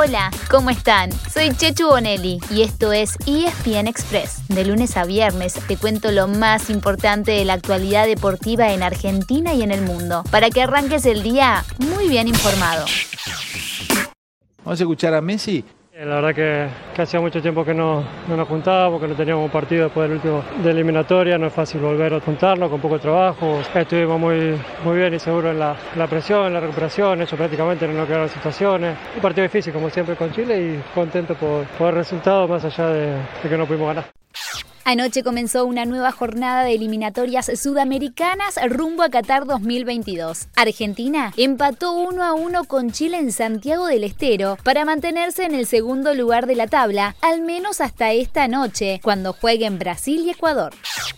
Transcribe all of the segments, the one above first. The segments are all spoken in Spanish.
Hola, ¿cómo están? Soy Chechu Bonelli y esto es ESPN Express. De lunes a viernes te cuento lo más importante de la actualidad deportiva en Argentina y en el mundo, para que arranques el día muy bien informado. Vamos a escuchar a Messi la verdad que, que hacía mucho tiempo que no, no, nos juntábamos, que no teníamos un partido después del último de eliminatoria, no es fácil volver a juntarnos con poco trabajo. Estuvimos muy, muy bien y seguros en la, la presión, en la recuperación, eso prácticamente no nos quedaron situaciones. Un partido difícil como siempre con Chile y contento por, por el resultado más allá de, de que no pudimos ganar. Anoche comenzó una nueva jornada de eliminatorias sudamericanas rumbo a Qatar 2022. Argentina empató 1 a 1 con Chile en Santiago del Estero para mantenerse en el segundo lugar de la tabla, al menos hasta esta noche, cuando jueguen Brasil y Ecuador.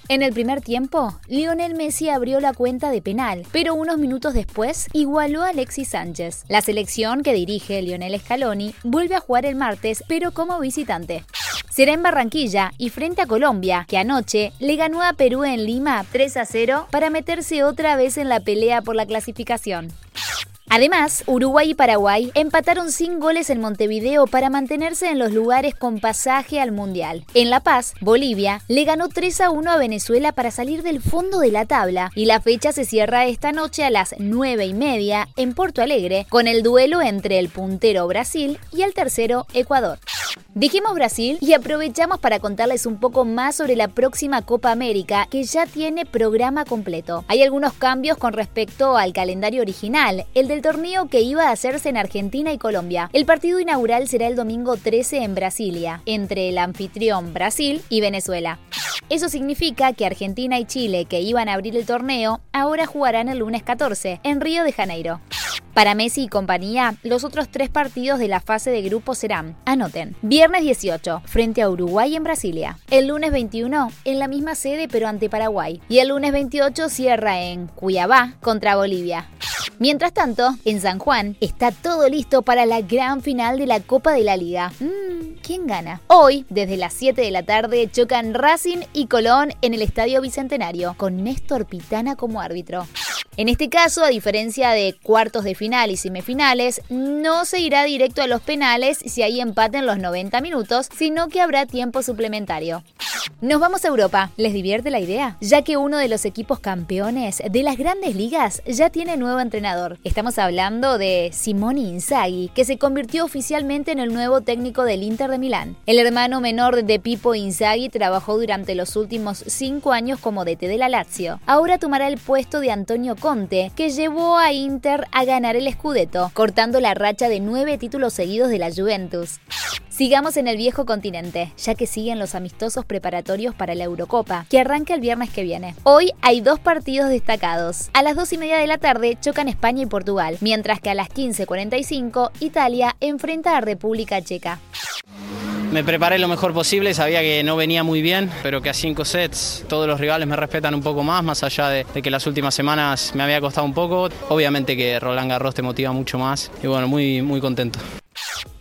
En el primer tiempo, Lionel Messi abrió la cuenta de penal, pero unos minutos después igualó a Alexis Sánchez. La selección que dirige Lionel Scaloni vuelve a jugar el martes, pero como visitante. Será en Barranquilla y frente a Colombia, que anoche le ganó a Perú en Lima 3 a 0 para meterse otra vez en la pelea por la clasificación. Además, Uruguay y Paraguay empataron sin goles en Montevideo para mantenerse en los lugares con pasaje al Mundial. En La Paz, Bolivia le ganó 3 a 1 a Venezuela para salir del fondo de la tabla y la fecha se cierra esta noche a las 9 y media en Porto Alegre con el duelo entre el puntero Brasil y el tercero Ecuador. Dijimos Brasil y aprovechamos para contarles un poco más sobre la próxima Copa América que ya tiene programa completo. Hay algunos cambios con respecto al calendario original, el del torneo que iba a hacerse en Argentina y Colombia. El partido inaugural será el domingo 13 en Brasilia, entre el anfitrión Brasil y Venezuela. Eso significa que Argentina y Chile, que iban a abrir el torneo, ahora jugarán el lunes 14 en Río de Janeiro. Para Messi y compañía, los otros tres partidos de la fase de grupo serán, anoten, viernes 18, frente a Uruguay en Brasilia, el lunes 21, en la misma sede pero ante Paraguay, y el lunes 28 cierra en Cuiabá contra Bolivia. Mientras tanto, en San Juan está todo listo para la gran final de la Copa de la Liga. Mmm, ¿quién gana? Hoy, desde las 7 de la tarde, chocan Racing y Colón en el Estadio Bicentenario, con Néstor Pitana como árbitro. En este caso, a diferencia de cuartos de final y semifinales, no se irá directo a los penales si hay empate en los 90 minutos, sino que habrá tiempo suplementario. Nos vamos a Europa. ¿Les divierte la idea? Ya que uno de los equipos campeones de las grandes ligas ya tiene nuevo entrenador. Estamos hablando de Simone Inzaghi, que se convirtió oficialmente en el nuevo técnico del Inter de Milán. El hermano menor de Pipo Inzaghi trabajó durante los últimos cinco años como DT de la Lazio. Ahora tomará el puesto de Antonio Conte, que llevó a Inter a ganar el Scudetto, cortando la racha de nueve títulos seguidos de la Juventus. Sigamos en el viejo continente, ya que siguen los amistosos preparatorios para la Eurocopa, que arranca el viernes que viene. Hoy hay dos partidos destacados. A las 2 y media de la tarde chocan España y Portugal, mientras que a las 15.45 Italia enfrenta a República Checa. Me preparé lo mejor posible, sabía que no venía muy bien, pero que a cinco sets todos los rivales me respetan un poco más, más allá de, de, que las últimas semanas me había costado un poco. Obviamente que Roland Garros te motiva mucho más y bueno, muy, muy contento.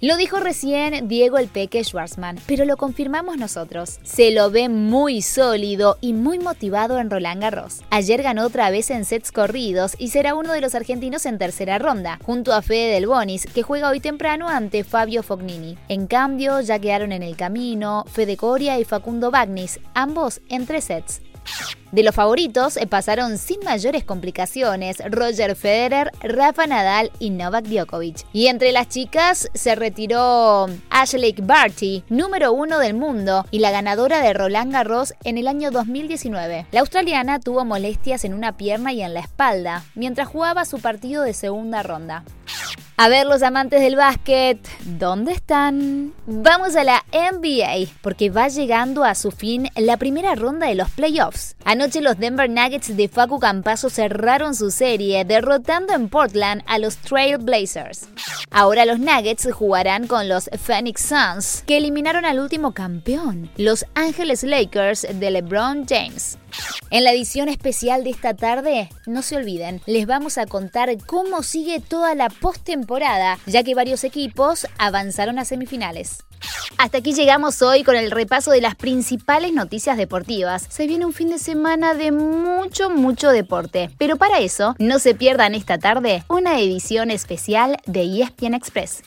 Lo dijo recién Diego el Peque Schwarzman, pero lo confirmamos nosotros. Se lo ve muy sólido y muy motivado en Roland Garros. Ayer ganó otra vez en sets corridos y será uno de los argentinos en tercera ronda, junto a Fede Del Bonis, que juega hoy temprano ante Fabio Fognini. En cambio, ya quedaron en el camino Fede Coria y Facundo Bagnis, ambos en tres sets. De los favoritos eh, pasaron sin mayores complicaciones Roger Federer, Rafa Nadal y Novak Djokovic. Y entre las chicas se retiró Ashley Barty, número uno del mundo y la ganadora de Roland Garros en el año 2019. La australiana tuvo molestias en una pierna y en la espalda mientras jugaba su partido de segunda ronda. A ver los amantes del básquet, ¿dónde están? Vamos a la NBA, porque va llegando a su fin la primera ronda de los playoffs. Anoche los Denver Nuggets de Facu Campazo cerraron su serie, derrotando en Portland a los Trail Blazers. Ahora los Nuggets jugarán con los Phoenix Suns, que eliminaron al último campeón, los Angeles Lakers de LeBron James. En la edición especial de esta tarde, no se olviden, les vamos a contar cómo sigue toda la postemporada, ya que varios equipos avanzaron a semifinales. Hasta aquí llegamos hoy con el repaso de las principales noticias deportivas. Se viene un fin de semana de mucho, mucho deporte. Pero para eso, no se pierdan esta tarde una edición especial de ESPN Express.